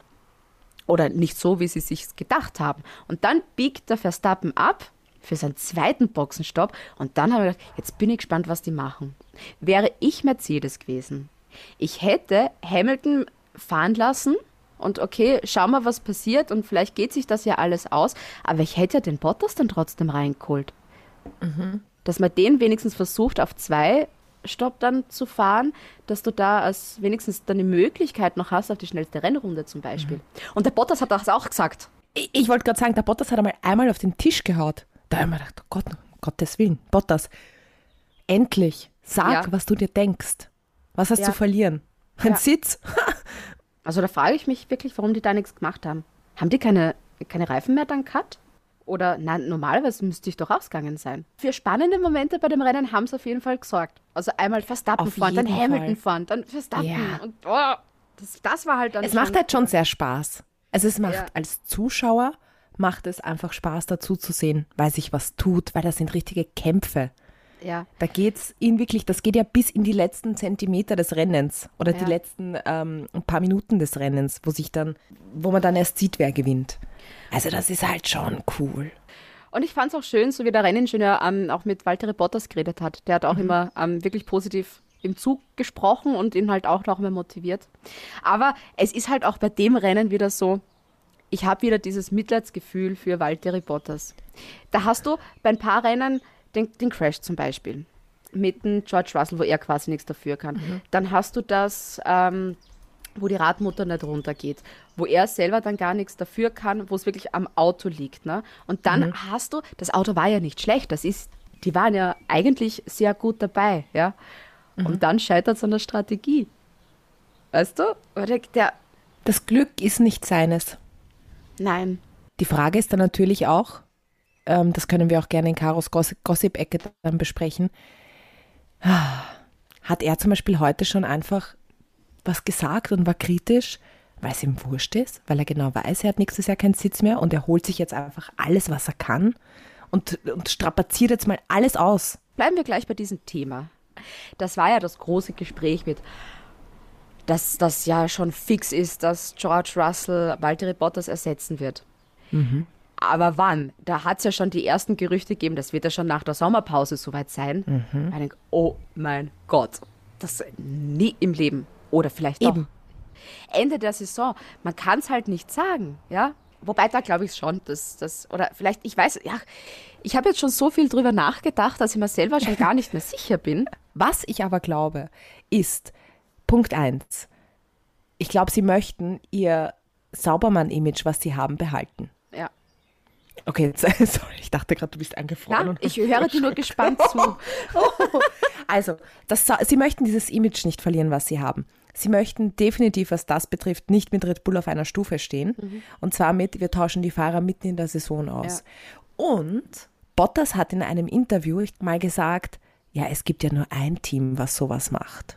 Oder nicht so, wie sie sich gedacht haben. Und dann biegt der Verstappen ab für seinen zweiten Boxenstopp. Und dann habe ich gedacht, jetzt bin ich gespannt, was die machen. Wäre ich Mercedes gewesen, ich hätte Hamilton fahren lassen und okay, schau mal, was passiert und vielleicht geht sich das ja alles aus. Aber ich hätte ja den Bottas dann trotzdem reingeholt. Dass man den wenigstens versucht, auf zwei Stopp dann zu fahren, dass du da als wenigstens dann die Möglichkeit noch hast auf die schnellste Rennrunde zum Beispiel. Und der Bottas hat das auch gesagt. Ich, ich wollte gerade sagen, der Bottas hat einmal, einmal auf den Tisch gehaut. Da habe ich mir gedacht, oh Gott, um Gottes Willen, Bottas, endlich, sag, Ja. was du dir denkst. Was hast Ja. zu verlieren? Ein Ja. Sitz? Also da frage ich mich wirklich, warum die da nichts gemacht haben. Haben die keine, keine Reifen mehr dann gehabt? Oder nein, normalerweise müsste ich doch ausgegangen sein. Für spannende Momente bei dem Rennen haben sie auf jeden Fall gesorgt. Also einmal Verstappen Auf fahren, dann Hamilton Fall. fahren, dann Verstappen. Ja. Und oh, das, das war halt dann Es macht halt schon sehr Spaß. Also es macht Ja. als Zuschauer, macht es einfach Spaß dazu zu sehen, weil sich was tut, weil das sind richtige Kämpfe. Ja, Da geht's in wirklich, das geht ja bis in die letzten Zentimeter des Rennens oder Ja. die letzten ähm, paar Minuten des Rennens, wo sich dann, wo man dann erst sieht, wer gewinnt. Also das ist halt schon cool. Und ich fand es auch schön, so wie der Renningenieur ähm, auch mit Walter Bottas geredet hat. Der hat auch immer ähm, wirklich positiv im Zug gesprochen und ihn halt auch noch mehr motiviert. Aber es ist halt auch bei dem Rennen wieder so, ich habe wieder dieses Mitleidsgefühl für Walter Bottas. Da hast du bei ein paar Rennen den, den Crash zum Beispiel mit dem George Russell, wo er quasi nichts dafür kann. Dann hast du das, ähm, wo die Radmutter nicht runtergeht, wo er selber dann gar nichts dafür kann, wo es wirklich am Auto liegt. Ne? Und dann hast du, das Auto war ja nicht schlecht, das ist, die waren ja eigentlich sehr gut dabei, ja. Und dann scheitert es an der Strategie. Weißt du? Oder der, Das Glück ist nicht seines. nein. Die Frage ist dann natürlich auch, ähm, das können wir auch gerne in Karos Gossip- Gossip-Ecke dann besprechen, ah, hat er zum Beispiel heute schon einfach was gesagt und war kritisch, weil es ihm wurscht ist, weil er genau weiß, er hat nächstes Jahr keinen Sitz mehr und er holt sich jetzt einfach alles, was er kann und, und strapaziert jetzt mal alles aus. Bleiben wir gleich bei diesem Thema. Das war ja das große Gespräch mit, dass das ja schon fix ist, dass George Russell Valtteri Bottas ersetzen wird. Aber wann? Da hat es ja schon die ersten Gerüchte gegeben, das wird ja schon nach der Sommerpause soweit sein. Ich denke, oh mein Gott, das nie im Leben. Oder vielleicht doch. Eben. Ende der Saison. Man kann es halt nicht sagen, ja. Wobei da glaube ich schon, dass das, oder vielleicht, ich weiß, ja, ich habe jetzt schon so viel drüber nachgedacht, dass ich mir selber schon gar nicht mehr sicher bin. Was ich aber glaube, ist Punkt eins. Ich glaube, sie möchten ihr Saubermann-Image, was sie haben, behalten. Ja. Okay, sorry, ich dachte gerade, du bist eingefroren. Na, und ich höre dir nur gespannt zu. Also, das, sie möchten dieses Image nicht verlieren, was sie haben. Sie möchten definitiv, was das betrifft, nicht mit Red Bull auf einer Stufe stehen. Und zwar mit, wir tauschen die Fahrer mitten in der Saison aus. Und Bottas hat in einem Interview mal gesagt, ja, es gibt ja nur ein Team, was sowas macht.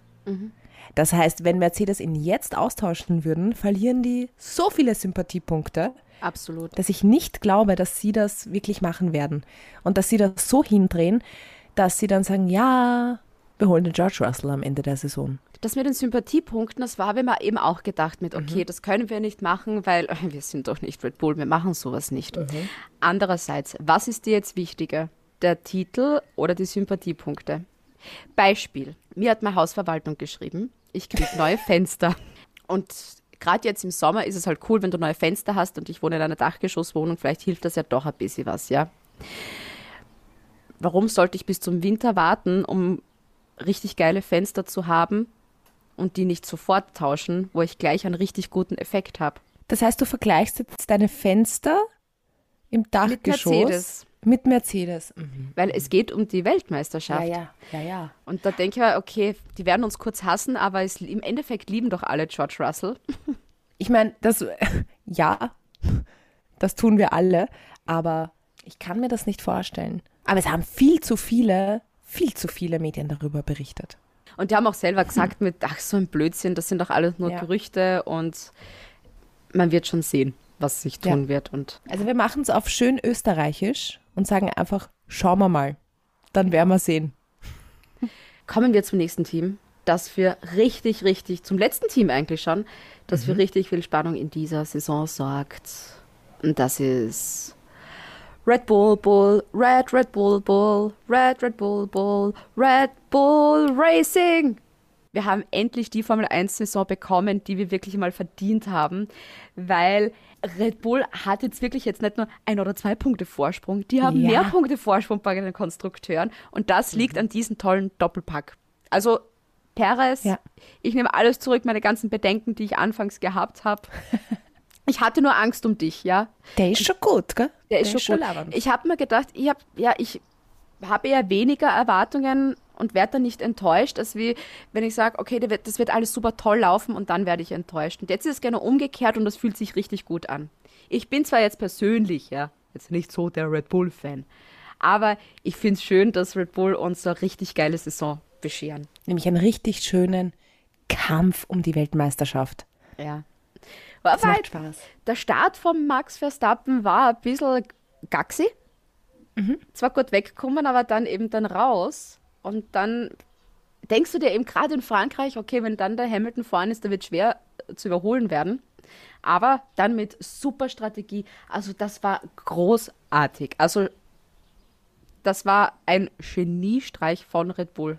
Das heißt, wenn Mercedes ihn jetzt austauschen würden, verlieren die so viele Sympathiepunkte, Absolut. dass ich nicht glaube, dass sie das wirklich machen werden. Und dass sie das so hindrehen, dass sie dann sagen, ja, wir holen den George Russell am Ende der Saison. Das mit den Sympathiepunkten, das war, wenn man eben auch gedacht mit, okay, Mhm. das können wir nicht machen, weil wir sind doch nicht Red Bull, wir machen sowas nicht. Mhm. Andererseits, was ist dir jetzt wichtiger? Der Titel oder die Sympathiepunkte? Beispiel, mir hat meine Hausverwaltung geschrieben, ich kriege neue Fenster. Und gerade jetzt im Sommer ist es halt cool, wenn du neue Fenster hast und ich wohne in einer Dachgeschosswohnung, vielleicht hilft das ja doch ein bisschen was, ja. Warum sollte ich bis zum Winter warten, um richtig geile Fenster zu haben und die nicht sofort tauschen, wo ich gleich einen richtig guten Effekt habe? Das heißt, du vergleichst jetzt deine Fenster im Dachgeschoss Mercedes. Mit Mercedes. Mhm. Weil es geht um die Weltmeisterschaft. ja, ja, ja. Und da denke ich mir, okay, die werden uns kurz hassen, aber es, im Endeffekt lieben doch alle George Russell. Ich meine, das, ja, das tun wir alle, aber ich kann mir das nicht vorstellen. Aber es haben viel zu viele, viel zu viele Medien darüber berichtet. Und die haben auch selber gesagt mit, ach, so ein Blödsinn, das sind doch alles nur Ja. Gerüchte und man wird schon sehen, was sich tun Ja. wird. Und Also wir machen es auf schön österreichisch und sagen einfach, schauen wir mal. Dann werden wir sehen. kommen wir zum nächsten Team, das wir richtig, richtig, zum letzten Team eigentlich schon, das Mhm. für richtig viel Spannung in dieser Saison sorgt. Und das ist Red Bull Bull, Red Red Bull Bull, Red Red Bull Bull, Red Bull Racing. Wir haben endlich die Formel 1 Saison bekommen, die wir wirklich mal verdient haben, weil Red Bull hat jetzt wirklich jetzt nicht nur ein oder zwei Punkte Vorsprung, die haben Ja. mehr Punkte Vorsprung bei den Konstrukteuren und das liegt an diesem tollen Doppelpack. Also Perez, Ja. ich nehme alles zurück, meine ganzen Bedenken, die ich anfangs gehabt habe. Ich hatte nur Angst um dich, ja. Der ist schon gut, gell? Der ist schon gut. labernd. Ich habe mir gedacht, ich habe ja, ich habe eher weniger Erwartungen und werde dann nicht enttäuscht, als wie wenn ich sage, okay, das wird alles super toll laufen und dann werde ich enttäuscht. Und jetzt ist es gerne umgekehrt und das fühlt sich richtig gut an. Ich bin zwar jetzt persönlich, ja, jetzt nicht so der Red Bull-Fan, aber ich finde es schön, dass Red Bull uns eine richtig geile Saison bescheren. Nämlich einen richtig schönen Kampf um die Weltmeisterschaft. Ja. War Das macht. Spaß. Der Start von Max Verstappen war ein bisschen gaxi. Zwar gut weggekommen, aber dann eben dann raus. Und dann denkst du dir eben gerade in Frankreich, okay, wenn dann der Hamilton vorne ist, der wird schwer äh, zu überholen werden. Aber dann mit super Strategie. Also das war großartig. Also das war ein Geniestreich von Red Bull.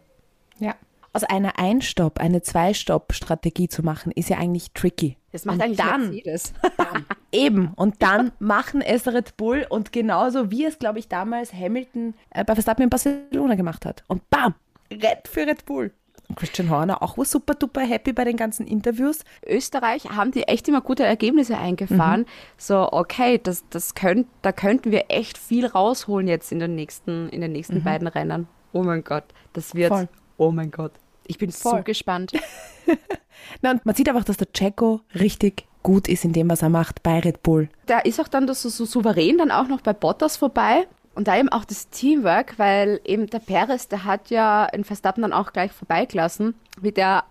Ja. Aus einer Ein-Stopp eine Zwei-Stopp-Strategie zu machen, ist ja eigentlich tricky. Das macht Und eigentlich dann, Mercedes. Eben. Und dann machen es Red Bull und genauso wie es, glaube ich, damals Hamilton äh, bei Verstappen in Barcelona gemacht hat. Und bam, Red für Red Bull. Und Christian Horner auch war super duper happy bei den ganzen Interviews. Österreich haben die echt immer gute Ergebnisse eingefahren. Mhm. So, okay, das, das könnt, da könnten wir echt viel rausholen jetzt in den nächsten, in den nächsten beiden Rennen. Oh mein Gott, das wird. Mhm. Voll. Oh mein Gott. Ich bin so Voll. gespannt. Na, und man sieht einfach, dass der Checo richtig gut ist in dem, was er macht bei Red Bull. Da ist auch dann das so, so souverän dann auch noch bei Bottas vorbei. Und da eben auch das Teamwork, weil eben der Perez, der hat ja in Verstappen dann auch gleich vorbeigelassen, wie der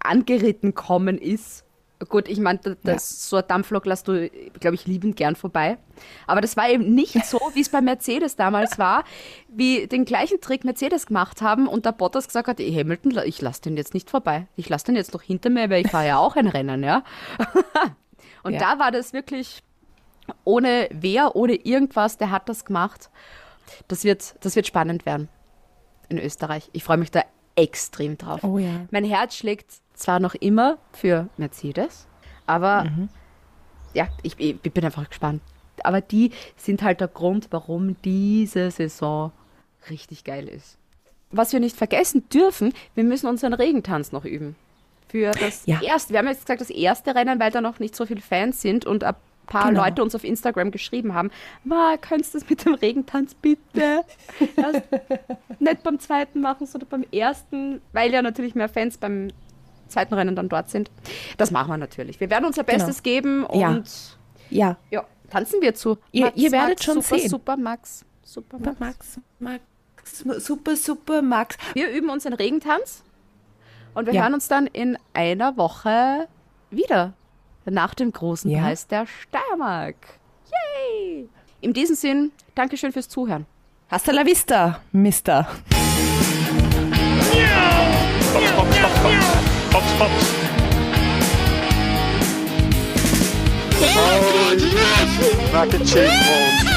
angeritten kommen ist. Gut, ich meine, das, so ein Dampflok lässt du, glaube ich, liebend gern vorbei. Aber das war eben nicht so, wie es bei Mercedes damals war, wie den gleichen Trick Mercedes gemacht haben und der Bottas gesagt hat, "Ey, Hamilton, ich lasse den jetzt nicht vorbei. Ich lasse den jetzt noch hinter mir, weil ich fahre ja auch ein Rennen, ja. und Ja. da war das wirklich ohne wer, ohne irgendwas, der hat das gemacht. Das wird, das wird spannend werden in Österreich. Ich freue mich da extrem drauf. Oh ja. Mein Herz schlägt zwar noch immer für Mercedes, aber ja, ich, ich bin einfach gespannt. Aber die sind halt der Grund, warum diese Saison richtig geil ist. Was wir nicht vergessen dürfen, wir müssen unseren Regentanz noch üben für das Ja. erste, wir haben jetzt gesagt, das erste Rennen, weil da noch nicht so viele Fans sind und ein paar Genau. Leute uns auf Instagram geschrieben haben, Ma, kannst du das mit dem Regentanz bitte nicht beim zweiten machen, sondern beim ersten, weil ja natürlich mehr Fans beim zweiten Rennen dann dort sind. Das machen wir natürlich. Wir werden unser Bestes geben und Genau. Ja. ja. Ja. tanzen wir zu. Ihr- ihr werdet Max, schon super, sehen. Super, Max. Super, Max. Max, Max, super, super, Max. Wir üben unseren Regentanz und wir Ja. hören uns dann in einer Woche wieder nach dem großen Ja. Preis der Steiermark. Yay! In diesem Sinn, Dankeschön fürs Zuhören. Hasta la vista, Mister. Mac and cheese balls.